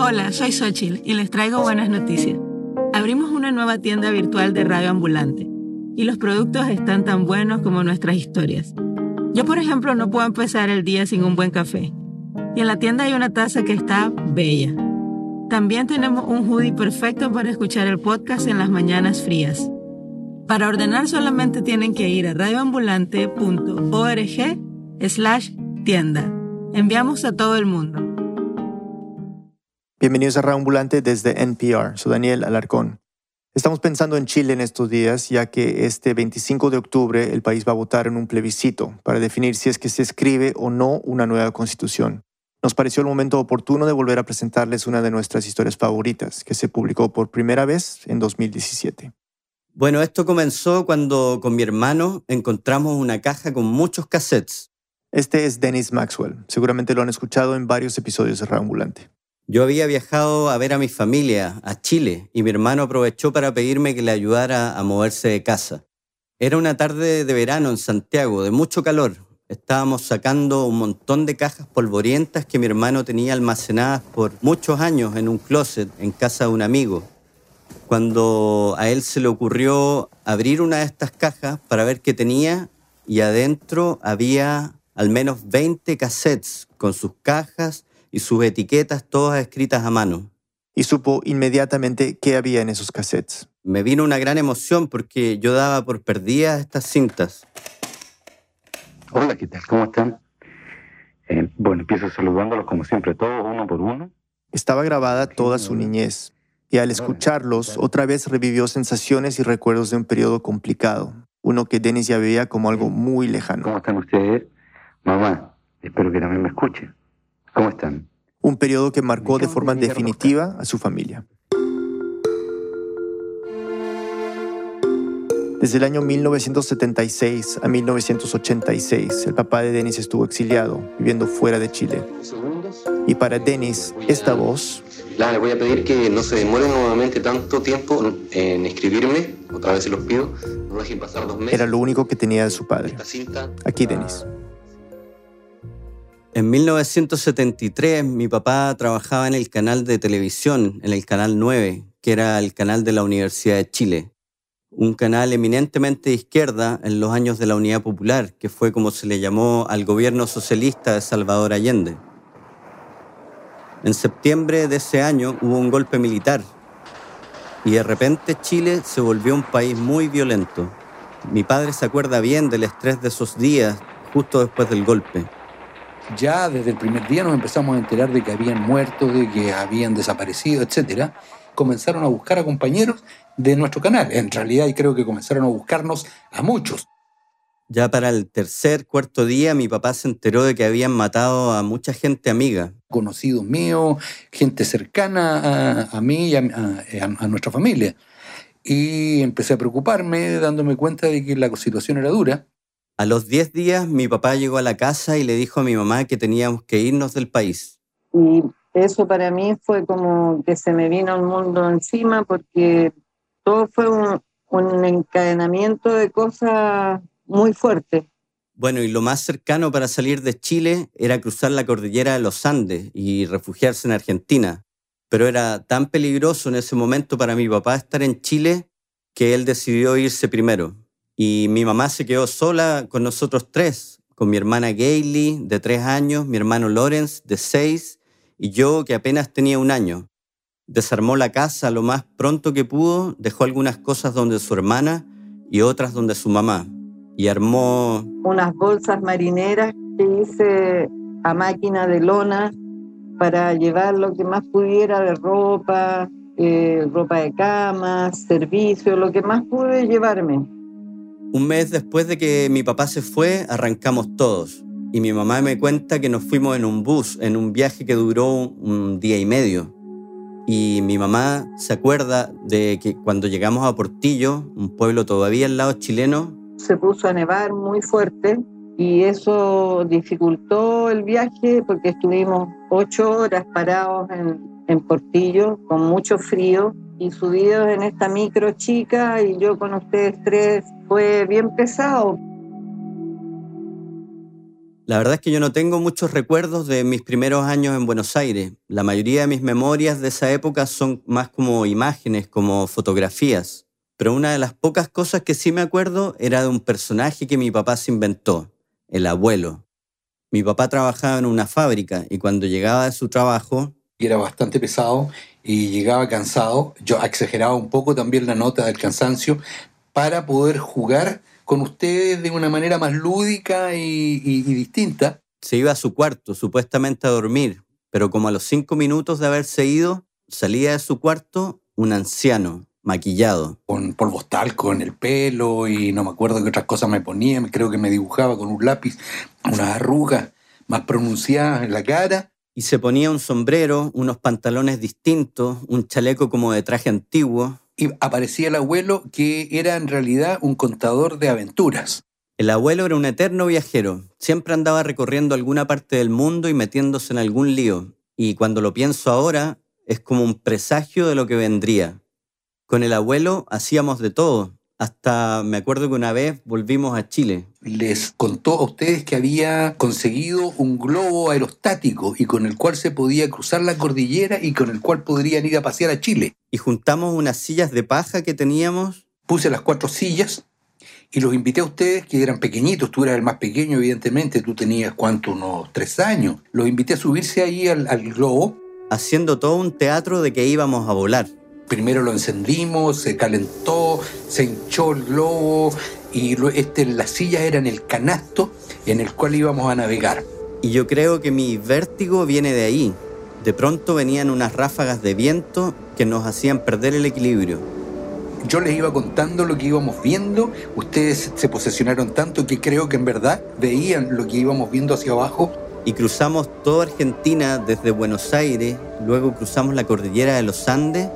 Hola, soy Xochil y les traigo buenas noticias. Abrimos una nueva tienda virtual de radio ambulante y los productos están tan buenos como nuestras historias. Yo, por ejemplo, no puedo empezar el día sin un buen café. Y en la tienda hay una taza que está bella. También tenemos un hoodie perfecto para escuchar el podcast en las mañanas frías. Para ordenar solamente tienen que ir a radioambulante.org slash tienda. Enviamos a todo el mundo. Bienvenidos a Radio Ambulante desde NPR. Soy Daniel Alarcón. Estamos pensando en Chile en estos días, ya que este 25 de octubre el país va a votar en un plebiscito para definir si es que se escribe o no una nueva constitución. Nos pareció el momento oportuno de volver a presentarles una de nuestras historias favoritas, que se publicó por primera vez en 2017. Bueno, esto comenzó cuando con mi hermano encontramos una caja con muchos cassettes. Este es Dennis Maxwell. Seguramente lo han escuchado en varios episodios de Radio Ambulante. Yo había viajado a ver a mi familia, a Chile, y mi hermano aprovechó para pedirme que le ayudara a moverse de casa. Era una tarde de verano en Santiago, de mucho calor. Estábamos sacando un montón de cajas polvorientas que mi hermano tenía almacenadas por muchos años en un closet en casa de un amigo. Cuando a él se le ocurrió abrir una de estas cajas para ver qué tenía, y adentro había al menos 20 cassettes con sus cajas y sus etiquetas todas escritas a mano. Y supo inmediatamente qué había en esos cassettes. Me vino una gran emoción porque yo daba por perdidas estas cintas. Hola, ¿qué tal? ¿Cómo están? Eh, bueno, empiezo saludándolos como siempre, todos uno por uno. Estaba grabada toda su niñez y al escucharlos otra vez revivió sensaciones y recuerdos de un periodo complicado, uno que Dennis ya veía como algo muy lejano. ¿Cómo están ustedes? Mamá, espero que también me escuchen. ¿Cómo están? Un periodo que marcó de forma definitiva a su familia. Desde el año 1976 a 1986, el papá de Denis estuvo exiliado, viviendo fuera de Chile. Y para Denis, esta voz... Le voy a pedir que no se demore nuevamente tanto tiempo en escribirme, otra vez se los pido, no dejen pasar dos meses. Era lo único que tenía de su padre. Aquí Denis. En 1973 mi papá trabajaba en el canal de televisión, en el canal 9, que era el canal de la Universidad de Chile, un canal eminentemente de izquierda en los años de la Unidad Popular, que fue como se le llamó al gobierno socialista de Salvador Allende. En septiembre de ese año hubo un golpe militar y de repente Chile se volvió un país muy violento. Mi padre se acuerda bien del estrés de esos días justo después del golpe ya desde el primer día nos empezamos a enterar de que habían muerto, de que habían desaparecido, etcétera. Comenzaron a buscar a compañeros de nuestro canal. En realidad, y creo que comenzaron a buscarnos a muchos. Ya para el tercer, cuarto día, mi papá se enteró de que habían matado a mucha gente amiga. Conocidos míos, gente cercana a, mí y a, a nuestra familia. Y empecé a preocuparme, dándome cuenta de que la situación era dura. A los 10 días mi papá llegó a la casa y le dijo a mi mamá que teníamos que irnos del país. Y eso para mí fue como que se me vino el mundo encima porque todo fue un, un encadenamiento de cosas muy fuertes. Bueno, y lo más cercano para salir de Chile era cruzar la cordillera de los Andes y refugiarse en Argentina. Pero era tan peligroso en ese momento para mi papá estar en Chile que él decidió irse primero. Y mi mamá se quedó sola con nosotros tres, con mi hermana Gailey, de tres años, mi hermano Lawrence, de seis, y yo, que apenas tenía un año. Desarmó la casa lo más pronto que pudo, dejó algunas cosas donde su hermana y otras donde su mamá. Y armó... Unas bolsas marineras que hice a máquina de lona para llevar lo que más pudiera de ropa, eh, ropa de cama, servicio, lo que más pude llevarme. Un mes después de que mi papá se fue, arrancamos todos. Y mi mamá me cuenta que nos fuimos en un bus, en un viaje que duró un día y medio. Y mi mamá se acuerda de que cuando llegamos a Portillo, un pueblo todavía al lado chileno, se puso a nevar muy fuerte y eso dificultó el viaje porque estuvimos ocho horas parados en, en Portillo con mucho frío y subidos en esta micro chica y yo con ustedes tres fue bien pesado. La verdad es que yo no tengo muchos recuerdos de mis primeros años en Buenos Aires. La mayoría de mis memorias de esa época son más como imágenes, como fotografías. Pero una de las pocas cosas que sí me acuerdo era de un personaje que mi papá se inventó, el abuelo. Mi papá trabajaba en una fábrica y cuando llegaba de su trabajo... Era bastante pesado y llegaba cansado. Yo exageraba un poco también la nota del cansancio para poder jugar con ustedes de una manera más lúdica y, distinta. Se iba a su cuarto, supuestamente a dormir, pero como a los cinco minutos de haberse ido, salía de su cuarto un anciano, maquillado. Con polvos talco en el pelo y no me acuerdo qué otras cosas me ponía, creo que me dibujaba con un lápiz unas arrugas más pronunciadas en la cara. Y se ponía un sombrero, unos pantalones distintos, un chaleco como de traje antiguo, y aparecía el abuelo que era en realidad un contador de aventuras. El abuelo era un eterno viajero, siempre andaba recorriendo alguna parte del mundo y metiéndose en algún lío, y cuando lo pienso ahora es como un presagio de lo que vendría. Con el abuelo hacíamos de todo, hasta me acuerdo que una vez volvimos a Chile. Les contó a ustedes que había conseguido un globo aerostático y con el cual se podía cruzar la cordillera y con el cual podrían ir a pasear a Chile. Y juntamos unas sillas de paja que teníamos. Puse las cuatro sillas y los invité a ustedes que eran pequeñitos. Tú eras el más pequeño, evidentemente. Tú tenías, ¿cuánto? Unos tres años. Los invité a subirse ahí al, al globo. Haciendo todo un teatro de que íbamos a volar primero lo encendimos, se calentó, se hinchó el globo y este, las sillas eran el canasto en el cual íbamos a navegar. Y yo creo que mi vértigo viene de ahí. De pronto venían unas ráfagas de viento que nos hacían perder el equilibrio. Yo les iba contando lo que íbamos viendo, ustedes se posesionaron tanto que creo que en verdad veían lo que íbamos viendo hacia abajo. Y cruzamos toda Argentina desde Buenos Aires, luego cruzamos la cordillera de los Andes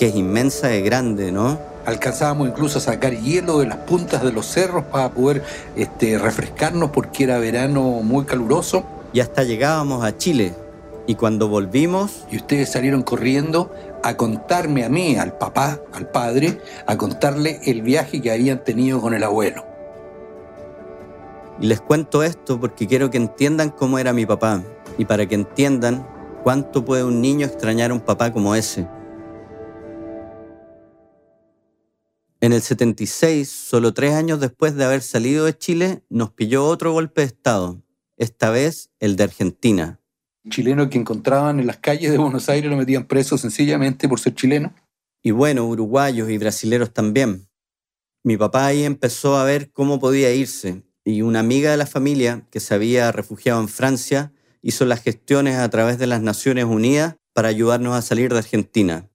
que es inmensa y grande, ¿no? Alcanzábamos incluso a sacar hielo de las puntas de los cerros para poder este, refrescarnos porque era verano muy caluroso. Y hasta llegábamos a Chile. Y cuando volvimos... Y ustedes salieron corriendo a contarme a mí, al papá, al padre, a contarle el viaje que habían tenido con el abuelo. Y les cuento esto porque quiero que entiendan cómo era mi papá y para que entiendan cuánto puede un niño extrañar a un papá como ese. En el 76, solo tres años después de haber salido de Chile, nos pilló otro golpe de Estado, esta vez el de Argentina. Chileno que encontraban en las calles de Buenos Aires lo metían preso sencillamente por ser chileno. Y bueno, uruguayos y brasileros también. Mi papá ahí empezó a ver cómo podía irse y una amiga de la familia que se había refugiado en Francia hizo las gestiones a través de las Naciones Unidas para ayudarnos a salir de Argentina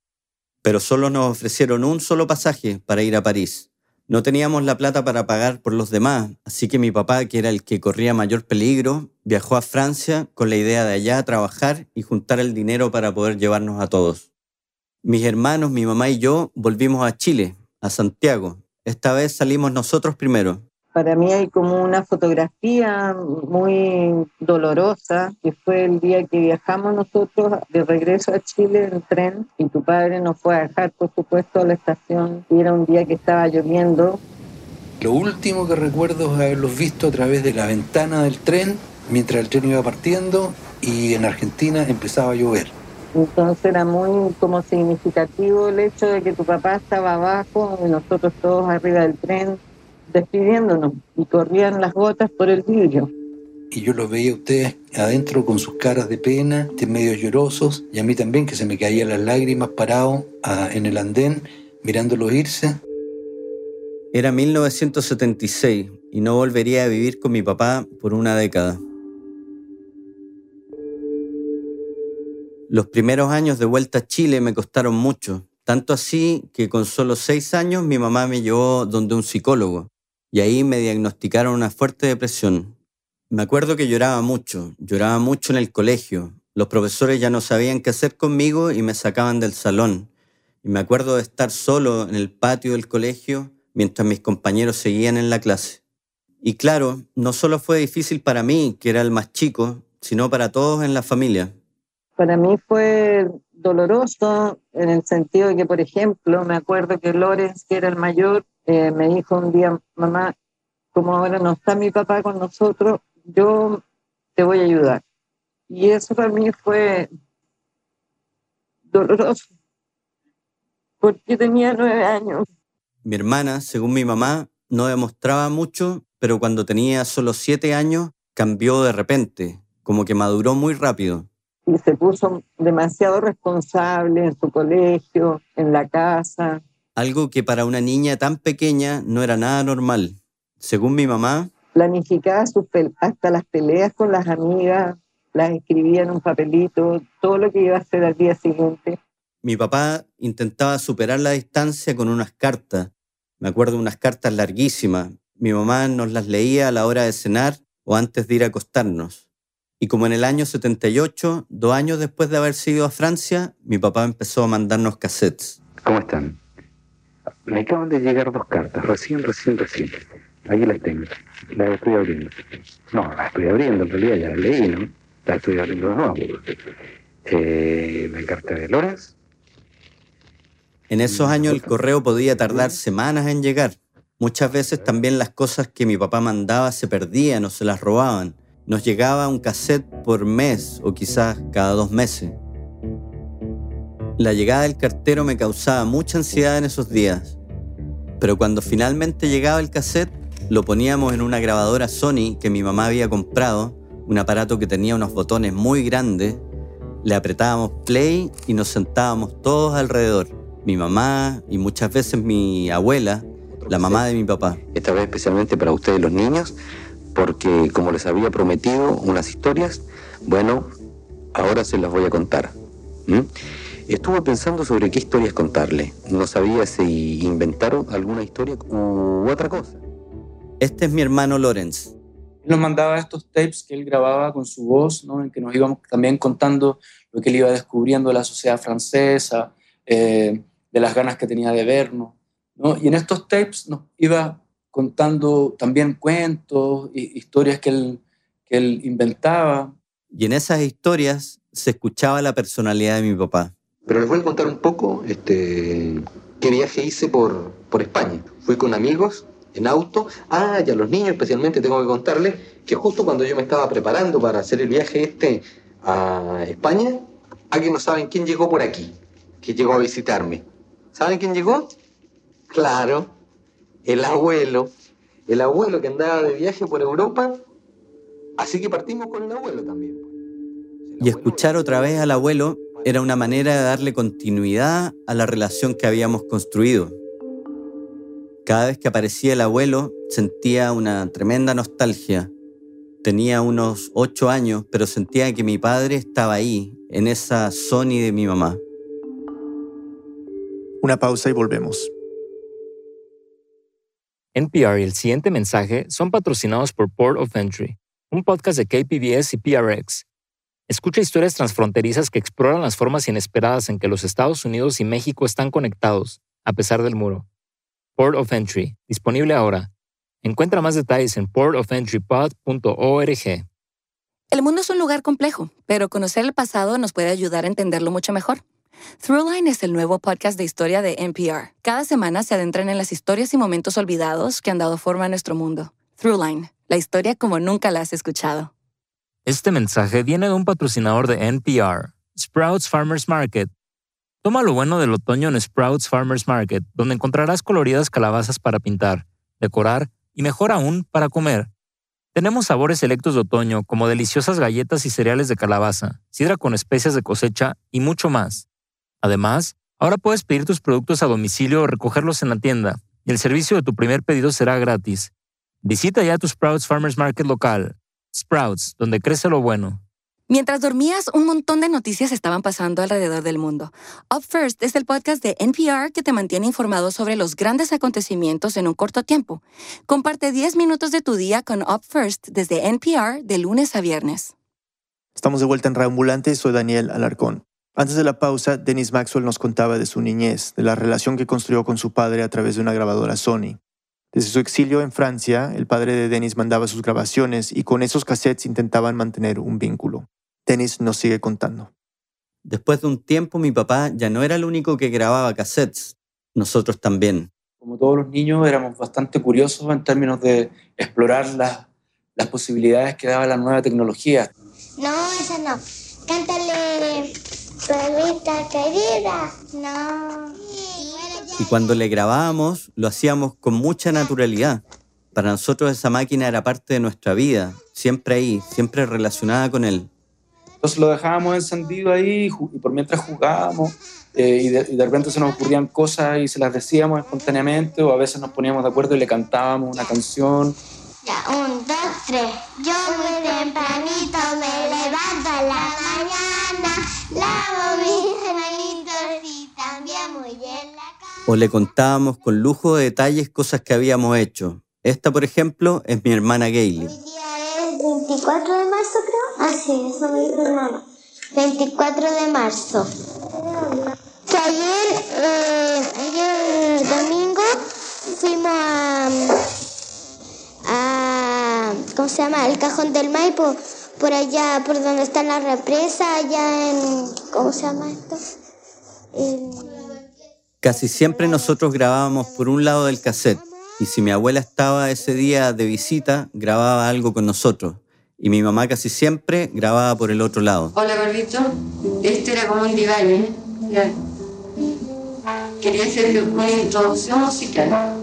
pero solo nos ofrecieron un solo pasaje para ir a París. No teníamos la plata para pagar por los demás, así que mi papá, que era el que corría mayor peligro, viajó a Francia con la idea de allá trabajar y juntar el dinero para poder llevarnos a todos. Mis hermanos, mi mamá y yo volvimos a Chile, a Santiago. Esta vez salimos nosotros primero para mí hay como una fotografía muy dolorosa, que fue el día que viajamos nosotros de regreso a Chile en tren y tu padre nos fue a dejar, por supuesto, a la estación y era un día que estaba lloviendo. Lo último que recuerdo es haberlos visto a través de la ventana del tren mientras el tren iba partiendo y en Argentina empezaba a llover. Entonces era muy como significativo el hecho de que tu papá estaba abajo y nosotros todos arriba del tren despidiéndonos y corrían las gotas por el vidrio. Y yo los veía a ustedes adentro con sus caras de pena, de medio llorosos, y a mí también que se me caían las lágrimas parado en el andén mirándolos irse. Era 1976 y no volvería a vivir con mi papá por una década. Los primeros años de vuelta a Chile me costaron mucho, tanto así que con solo seis años mi mamá me llevó donde un psicólogo y ahí me diagnosticaron una fuerte depresión. Me acuerdo que lloraba mucho, lloraba mucho en el colegio. Los profesores ya no sabían qué hacer conmigo y me sacaban del salón. Y me acuerdo de estar solo en el patio del colegio mientras mis compañeros seguían en la clase. Y claro, no solo fue difícil para mí, que era el más chico, sino para todos en la familia. Para mí fue doloroso en el sentido de que, por ejemplo, me acuerdo que Lorenz, que era el mayor, eh, me dijo un día, mamá, como ahora no está mi papá con nosotros, yo te voy a ayudar. Y eso para mí fue doloroso, porque tenía nueve años. Mi hermana, según mi mamá, no demostraba mucho, pero cuando tenía solo siete años cambió de repente, como que maduró muy rápido. Y se puso demasiado responsable en su colegio, en la casa. Algo que para una niña tan pequeña no era nada normal. Según mi mamá, planificaba sus hasta las peleas con las amigas, las escribía en un papelito, todo lo que iba a hacer al día siguiente. Mi papá intentaba superar la distancia con unas cartas. Me acuerdo unas cartas larguísimas. Mi mamá nos las leía a la hora de cenar o antes de ir a acostarnos. Y como en el año 78, dos años después de haber ido a Francia, mi papá empezó a mandarnos cassettes. ¿Cómo están? Me acaban de llegar dos cartas, recién, recién, recién. Aquí las tengo. Las estoy abriendo. No, las estoy abriendo, en realidad ya las leí, ¿no? Las estoy abriendo de nuevo. Eh, la carta de Lorenz. En esos años el correo podía tardar semanas en llegar. Muchas veces también las cosas que mi papá mandaba se perdían o se las robaban. Nos llegaba un cassette por mes o quizás cada dos meses. La llegada del cartero me causaba mucha ansiedad en esos días. Pero cuando finalmente llegaba el cassette, lo poníamos en una grabadora Sony que mi mamá había comprado, un aparato que tenía unos botones muy grandes. Le apretábamos play y nos sentábamos todos alrededor. Mi mamá y muchas veces mi abuela, la mamá de mi papá. Esta vez especialmente para ustedes los niños, porque como les había prometido unas historias, bueno, ahora se las voy a contar. Estuve pensando sobre qué historias contarle. No sabía si inventaron alguna historia u otra cosa. Este es mi hermano Lorenz. Él nos mandaba estos tapes que él grababa con su voz, ¿no? en que nos íbamos también contando lo que él iba descubriendo de la sociedad francesa, eh, de las ganas que tenía de vernos. ¿no? Y en estos tapes nos iba contando también cuentos, historias que él, que él inventaba. Y en esas historias se escuchaba la personalidad de mi papá. Pero les voy a contar un poco este, qué viaje hice por, por España. Fui con amigos en auto. Ah, y a los niños especialmente tengo que contarles que justo cuando yo me estaba preparando para hacer el viaje este a España, alguien no saben quién llegó por aquí, que llegó a visitarme. ¿Saben quién llegó? Claro, el abuelo. El abuelo que andaba de viaje por Europa. Así que partimos con el abuelo también. Y escuchar otra vez al abuelo era una manera de darle continuidad a la relación que habíamos construido. Cada vez que aparecía el abuelo sentía una tremenda nostalgia. Tenía unos ocho años, pero sentía que mi padre estaba ahí, en esa Sony de mi mamá. Una pausa y volvemos. NPR y el siguiente mensaje son patrocinados por Port of Entry, un podcast de KPBS y PRX. Escucha historias transfronterizas que exploran las formas inesperadas en que los Estados Unidos y México están conectados, a pesar del muro. Port of Entry, disponible ahora. Encuentra más detalles en portofentrypod.org. El mundo es un lugar complejo, pero conocer el pasado nos puede ayudar a entenderlo mucho mejor. Throughline es el nuevo podcast de historia de NPR. Cada semana se adentran en las historias y momentos olvidados que han dado forma a nuestro mundo. Throughline, la historia como nunca la has escuchado. Este mensaje viene de un patrocinador de NPR, Sprouts Farmers Market Toma lo bueno del otoño en Sprouts Farmers Market, donde encontrarás coloridas calabazas para pintar, decorar y mejor aún para comer. Tenemos sabores selectos de otoño como deliciosas galletas y cereales de calabaza, sidra con especias de cosecha y mucho más. Además, ahora puedes pedir tus productos a domicilio o recogerlos en la tienda, y el servicio de tu primer pedido será gratis. Visita ya tu Sprouts Farmers Market local. Sprouts, donde crece lo bueno. Mientras dormías, un montón de noticias estaban pasando alrededor del mundo. Up First es el podcast de NPR que te mantiene informado sobre los grandes acontecimientos en un corto tiempo. Comparte 10 minutos de tu día con Up First desde NPR de lunes a viernes. Estamos de vuelta en Reambulante y soy Daniel Alarcón. Antes de la pausa, Dennis Maxwell nos contaba de su niñez, de la relación que construyó con su padre a través de una grabadora Sony. Desde su exilio en Francia, el padre de Dennis mandaba sus grabaciones y con esos cassettes intentaban mantener un vínculo. Dennis nos sigue contando. Después de un tiempo, mi papá ya no era el único que grababa cassettes, nosotros también. Como todos los niños, éramos bastante curiosos en términos de explorar las, las posibilidades que daba la nueva tecnología. No, esa no. Cántale, perrita querida. No. Y cuando le grabábamos, lo hacíamos con mucha naturalidad. Para nosotros esa máquina era parte de nuestra vida, siempre ahí, siempre relacionada con él. Entonces lo dejábamos encendido ahí y por mientras jugábamos eh, y, de, repente se nos ocurrían cosas y se las decíamos espontáneamente o a veces nos poníamos de acuerdo y le cantábamos una canción. Ya, un, dos, tres. Yo muy tempranito me levanto a la mañana, lavo mis O le contábamos con lujo de detalles cosas que habíamos hecho. Esta, por ejemplo, es mi hermana Gailey. Hoy día es 24 de marzo, creo. Ah, sí, eso me dijo hermano. 24 de marzo. Ayer, eh, ayer domingo fuimos a, a, ¿cómo se llama? El cajón del Maipo, por allá, por donde está la represa, allá en, ¿cómo se llama esto? En- Casi siempre nosotros grabábamos por un lado del cassette y si mi abuela estaba ese día de visita, grababa algo con nosotros. Y mi mamá casi siempre grababa por el otro lado. Hola, gordito. Este era como un diván, ¿eh? Quería hacer una introducción musical.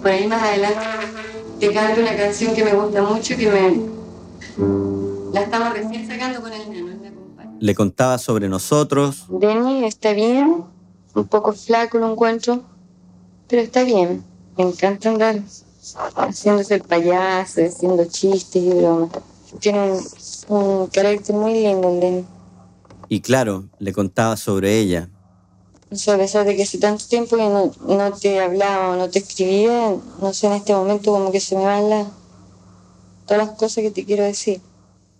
Por ahí más adelante te canto una canción que me gusta mucho, que me... La estamos recién sacando con el nano. Le contaba sobre nosotros, Denny está bien, un poco flaco lo encuentro, pero está bien. Me encanta andar haciéndose el payaso, haciendo chistes y bromas. Tiene un, un carácter muy lindo el Denny. y claro, le contaba sobre ella. O sea, a pesar de que hace tanto tiempo que no, no te hablaba o no te escribía, no sé, en este momento como que se me van las, todas las cosas que te quiero decir.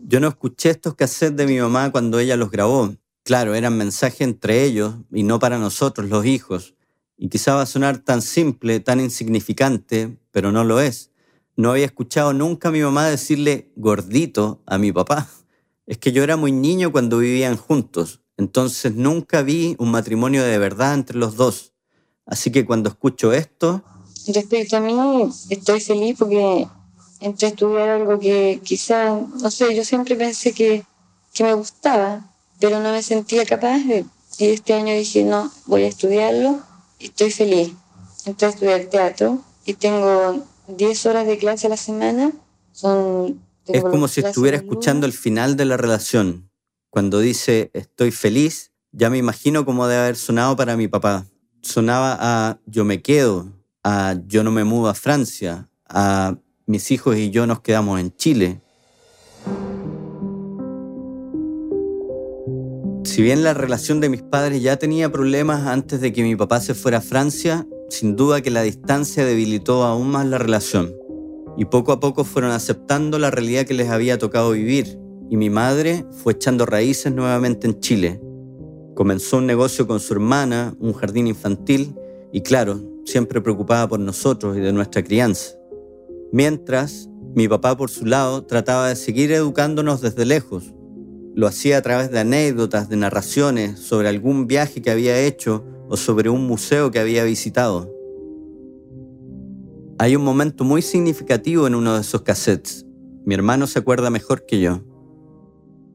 Yo no escuché estos cassettes de mi mamá cuando ella los grabó. Claro, eran mensajes entre ellos y no para nosotros, los hijos. Y quizá va a sonar tan simple, tan insignificante, pero no lo es. No había escuchado nunca a mi mamá decirle gordito a mi papá. Es que yo era muy niño cuando vivían juntos, entonces nunca vi un matrimonio de verdad entre los dos. Así que cuando escucho esto, Respecto a mí, estoy feliz porque entré a estudiar algo que quizás, no sé, yo siempre pensé que, que me gustaba, pero no me sentía capaz de. Y este año dije, no, voy a estudiarlo y estoy feliz. Entré a estudiar teatro y tengo 10 horas de clase a la semana. Son, es como si estuviera escuchando el final de la relación. Cuando dice estoy feliz, ya me imagino cómo debe haber sonado para mi papá. Sonaba a yo me quedo, a yo no me mudo a Francia, a mis hijos y yo nos quedamos en Chile. Si bien la relación de mis padres ya tenía problemas antes de que mi papá se fuera a Francia, sin duda que la distancia debilitó aún más la relación. Y poco a poco fueron aceptando la realidad que les había tocado vivir, y mi madre fue echando raíces nuevamente en Chile. Comenzó un negocio con su hermana, un jardín infantil, y claro, siempre preocupada por nosotros y de nuestra crianza. Mientras, mi papá por su lado trataba de seguir educándonos desde lejos. Lo hacía a través de anécdotas, de narraciones sobre algún viaje que había hecho o sobre un museo que había visitado. Hay un momento muy significativo en uno de esos cassettes. Mi hermano se acuerda mejor que yo.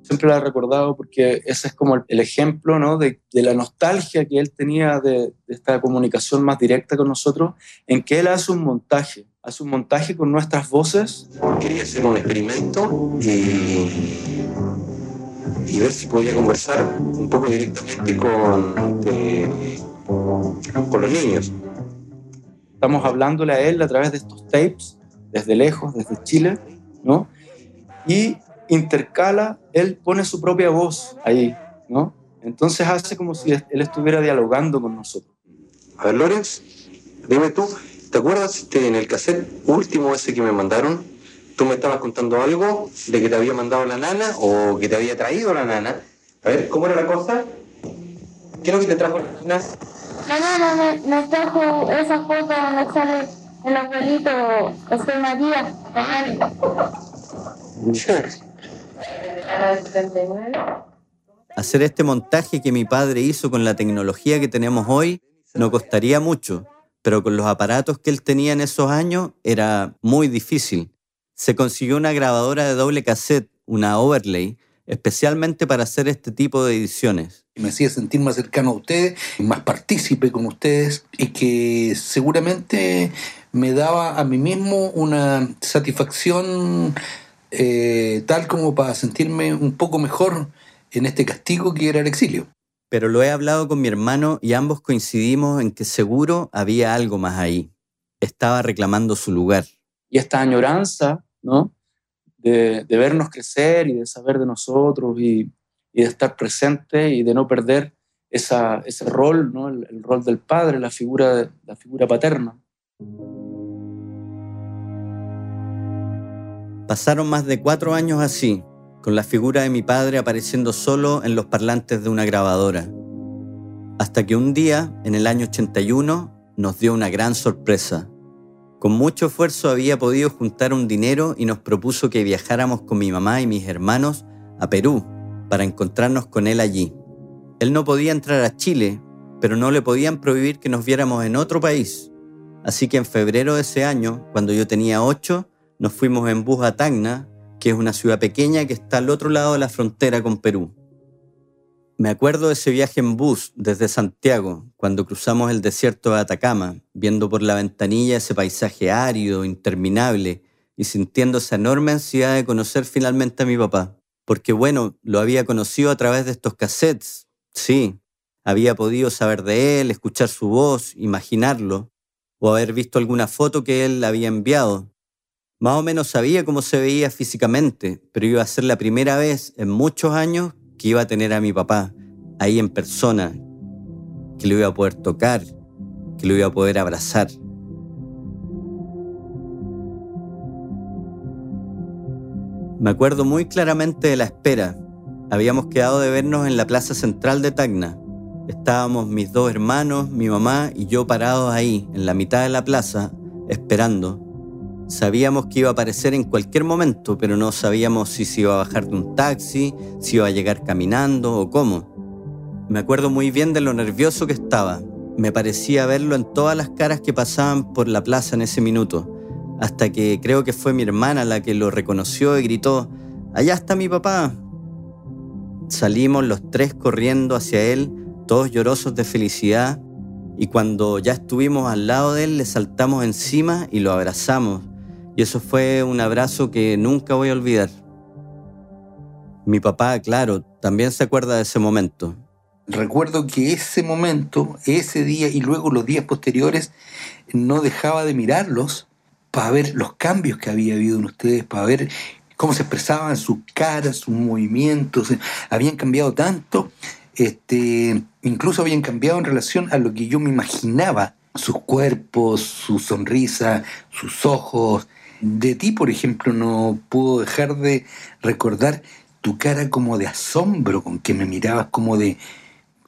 Siempre la he recordado porque ese es como el ejemplo ¿no? de, de la nostalgia que él tenía de, de esta comunicación más directa con nosotros, en que él hace un montaje, hace un montaje con nuestras voces. Quería hacer un experimento y, y ver si podía conversar un poco directamente con, eh, con los niños. Estamos hablándole a él a través de estos tapes, desde lejos, desde Chile, ¿no? Y intercala, él pone su propia voz ahí, ¿no? Entonces hace como si él estuviera dialogando con nosotros. A ver, Lorenz, dime tú, ¿te acuerdas este, en el cassette último ese que me mandaron? Tú me estabas contando algo de que te había mandado la nana o que te había traído la nana. A ver, ¿cómo era la cosa? ¿Qué es lo que te trajo la nana? La nana me, me trajo esa foto donde sale el abuelito José María. Hacer este montaje que mi padre hizo con la tecnología que tenemos hoy no costaría mucho, pero con los aparatos que él tenía en esos años era muy difícil. Se consiguió una grabadora de doble cassette, una overlay, especialmente para hacer este tipo de ediciones. Me hacía sentir más cercano a ustedes, más partícipe con ustedes y que seguramente me daba a mí mismo una satisfacción eh, tal como para sentirme un poco mejor en este castigo que era el exilio. Pero lo he hablado con mi hermano y ambos coincidimos en que seguro había algo más ahí. Estaba reclamando su lugar. Y esta añoranza, ¿no? De, vernos crecer y de saber de nosotros y, de estar presente y de no perder ese rol, ¿no? el, rol del padre, la figura, la figura paterna. Pasaron más de cuatro años así, con la figura de mi padre apareciendo solo en los parlantes de una grabadora. Hasta que un día, en el año 81, nos dio una gran sorpresa. Con mucho esfuerzo había podido juntar un dinero y nos propuso que viajáramos con mi mamá y mis hermanos a Perú para encontrarnos con él allí. Él no podía entrar a Chile, pero no le podían prohibir que nos viéramos en otro país. Así que en febrero de ese año, cuando yo tenía ocho, nos fuimos en bus a Tacna, que es una ciudad pequeña que está al otro lado de la frontera con Perú. Me acuerdo de ese viaje en bus desde Santiago, cuando cruzamos el desierto de Atacama, viendo por la ventanilla ese paisaje árido, interminable, y sintiendo esa enorme ansiedad de conocer finalmente a mi papá. Porque bueno, lo había conocido a través de estos cassettes, sí, había podido saber de él, escuchar su voz, imaginarlo, o haber visto alguna foto que él había enviado, más o menos sabía cómo se veía físicamente, pero iba a ser la primera vez en muchos años que iba a tener a mi papá ahí en persona, que lo iba a poder tocar, que lo iba a poder abrazar. Me acuerdo muy claramente de la espera. Habíamos quedado de vernos en la plaza central de Tacna. Estábamos mis dos hermanos, mi mamá y yo parados ahí, en la mitad de la plaza, esperando Sabíamos que iba a aparecer en cualquier momento, pero no sabíamos si se iba a bajar de un taxi, si iba a llegar caminando o cómo. Me acuerdo muy bien de lo nervioso que estaba. Me parecía verlo en todas las caras que pasaban por la plaza en ese minuto, hasta que creo que fue mi hermana la que lo reconoció y gritó, Allá está mi papá. Salimos los tres corriendo hacia él, todos llorosos de felicidad, y cuando ya estuvimos al lado de él le saltamos encima y lo abrazamos y eso fue un abrazo que nunca voy a olvidar. Mi papá, claro, también se acuerda de ese momento. Recuerdo que ese momento, ese día y luego los días posteriores, no dejaba de mirarlos para ver los cambios que había habido en ustedes, para ver cómo se expresaban sus caras, sus movimientos. Habían cambiado tanto, este, incluso habían cambiado en relación a lo que yo me imaginaba. Sus cuerpos, su sonrisa, sus ojos, de ti, por ejemplo, no puedo dejar de recordar tu cara como de asombro, con que me mirabas como de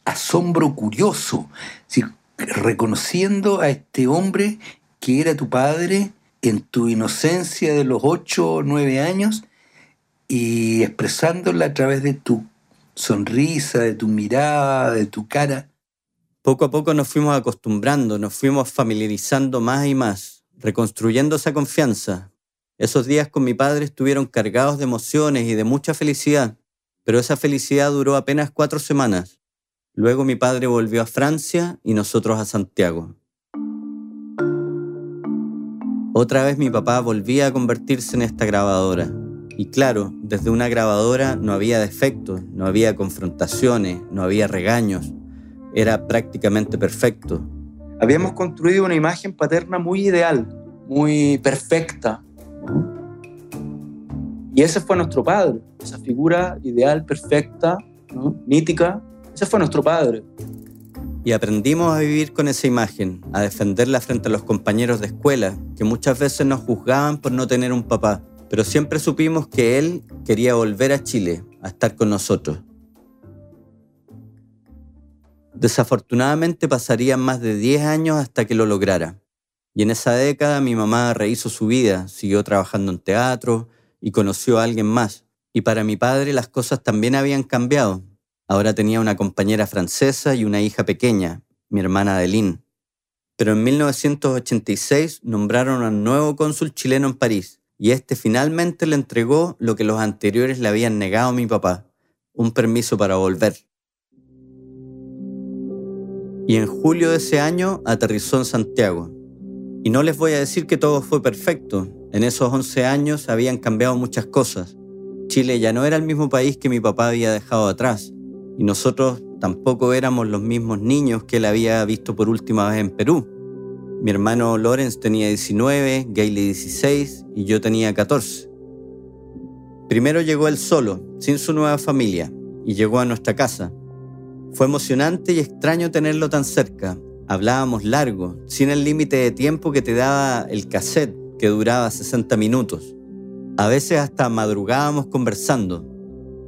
asombro curioso, reconociendo a este hombre que era tu padre en tu inocencia de los ocho o nueve años y expresándola a través de tu sonrisa, de tu mirada, de tu cara. Poco a poco nos fuimos acostumbrando, nos fuimos familiarizando más y más reconstruyendo esa confianza. Esos días con mi padre estuvieron cargados de emociones y de mucha felicidad, pero esa felicidad duró apenas cuatro semanas. Luego mi padre volvió a Francia y nosotros a Santiago. Otra vez mi papá volvía a convertirse en esta grabadora. Y claro, desde una grabadora no había defectos, no había confrontaciones, no había regaños. Era prácticamente perfecto, habíamos construido una imagen paterna muy ideal, muy perfecta. Y ese fue nuestro padre, esa figura ideal, perfecta, mítica, ese fue nuestro padre. Y aprendimos a vivir con esa imagen, a defenderla frente a los compañeros de escuela, que muchas veces nos juzgaban por no tener un papá, pero siempre supimos que él quería volver a Chile, a estar con nosotros. Desafortunadamente pasarían más de 10 años hasta que lo lograra. Y en esa década mi mamá rehizo su vida, siguió trabajando en teatro y conoció a alguien más. Y para mi padre las cosas también habían cambiado. Ahora tenía una compañera francesa y una hija pequeña, mi hermana Adeline. Pero en 1986 nombraron al nuevo cónsul chileno en París y este finalmente le entregó lo que los anteriores le habían negado a mi papá, un permiso para volver. Y en julio de ese año aterrizó en Santiago. Y no les voy a decir que todo fue perfecto. En esos 11 años habían cambiado muchas cosas. Chile ya no era el mismo país que mi papá había dejado atrás. Y nosotros tampoco éramos los mismos niños que él había visto por última vez en Perú. Mi hermano Lorenz tenía 19, Gailey 16 y yo tenía 14. Primero llegó él solo, sin su nueva familia, y llegó a nuestra casa. Fue emocionante y extraño tenerlo tan cerca. Hablábamos largo, sin el límite de tiempo que te daba el cassette, que duraba 60 minutos. A veces hasta madrugábamos conversando.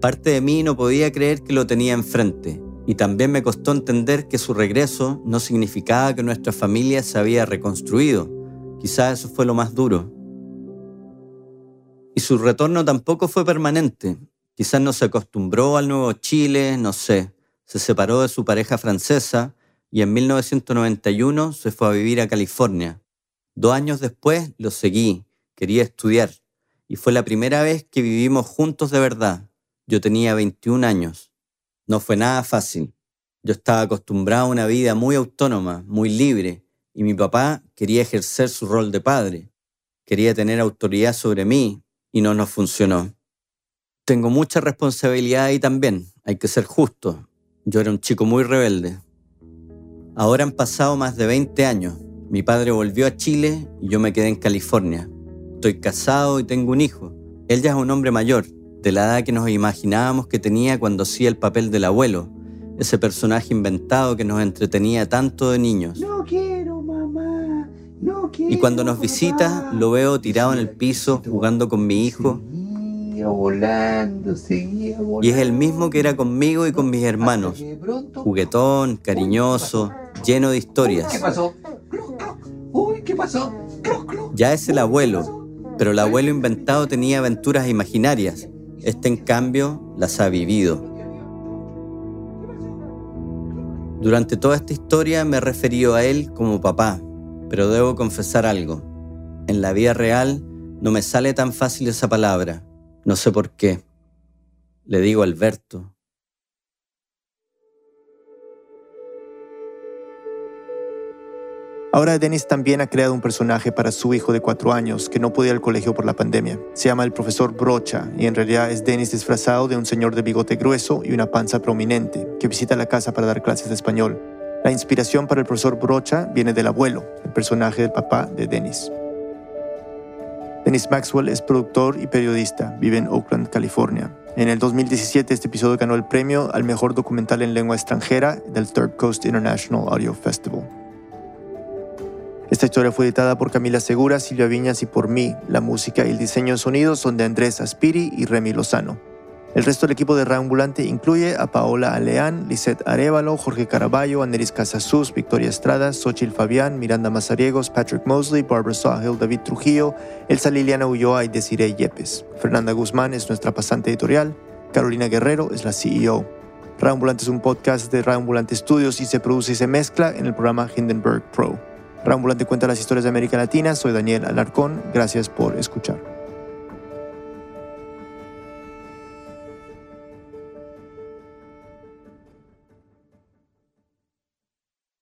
Parte de mí no podía creer que lo tenía enfrente, y también me costó entender que su regreso no significaba que nuestra familia se había reconstruido. Quizás eso fue lo más duro. Y su retorno tampoco fue permanente. Quizás no se acostumbró al nuevo Chile, no sé. Se separó de su pareja francesa y en 1991 se fue a vivir a California. Dos años después lo seguí, quería estudiar, y fue la primera vez que vivimos juntos de verdad. Yo tenía 21 años. No fue nada fácil. Yo estaba acostumbrado a una vida muy autónoma, muy libre, y mi papá quería ejercer su rol de padre. Quería tener autoridad sobre mí, y no nos funcionó. Tengo mucha responsabilidad ahí también, hay que ser justo. Yo era un chico muy rebelde. Ahora han pasado más de 20 años. Mi padre volvió a Chile y yo me quedé en California. Estoy casado y tengo un hijo. Él ya es un hombre mayor, de la edad que nos imaginábamos que tenía cuando hacía el papel del abuelo, ese personaje inventado que nos entretenía tanto de niños. No quiero, mamá. No quiero. Y cuando nos visita, lo veo tirado en el piso jugando con mi hijo. Seguía volando, seguía volando. Y es el mismo que era conmigo y con mis hermanos. Juguetón, cariñoso, lleno de historias. ¿Qué pasó? Uy, ¿qué pasó? Ya es el abuelo, pero el abuelo inventado tenía aventuras imaginarias. Este, en cambio, las ha vivido. Durante toda esta historia me he referido a él como papá, pero debo confesar algo. En la vida real no me sale tan fácil esa palabra. No sé por qué. Le digo Alberto. Ahora Dennis también ha creado un personaje para su hijo de cuatro años que no podía ir al colegio por la pandemia. Se llama el profesor Brocha y en realidad es Dennis disfrazado de un señor de bigote grueso y una panza prominente que visita la casa para dar clases de español. La inspiración para el profesor Brocha viene del abuelo, el personaje del papá de Dennis. Dennis Maxwell es productor y periodista, vive en Oakland, California. En el 2017 este episodio ganó el premio al mejor documental en lengua extranjera del Third Coast International Audio Festival. Esta historia fue editada por Camila Segura, Silvia Viñas y por mí. La música y el diseño de sonido son de Andrés Aspiri y Remy Lozano. El resto del equipo de Ambulante incluye a Paola Aleán, Lisette Arevalo, Jorge Caraballo, Aneris Casasus, Victoria Estrada, Xochil Fabián, Miranda Mazariegos, Patrick Mosley, Barbara Sahil, David Trujillo, Elsa Liliana Ulloa y Desiree Yepes. Fernanda Guzmán es nuestra pasante editorial. Carolina Guerrero es la CEO. Ambulante es un podcast de Ambulante Studios y se produce y se mezcla en el programa Hindenburg Pro. Rambulante cuenta las historias de América Latina. Soy Daniel Alarcón. Gracias por escuchar.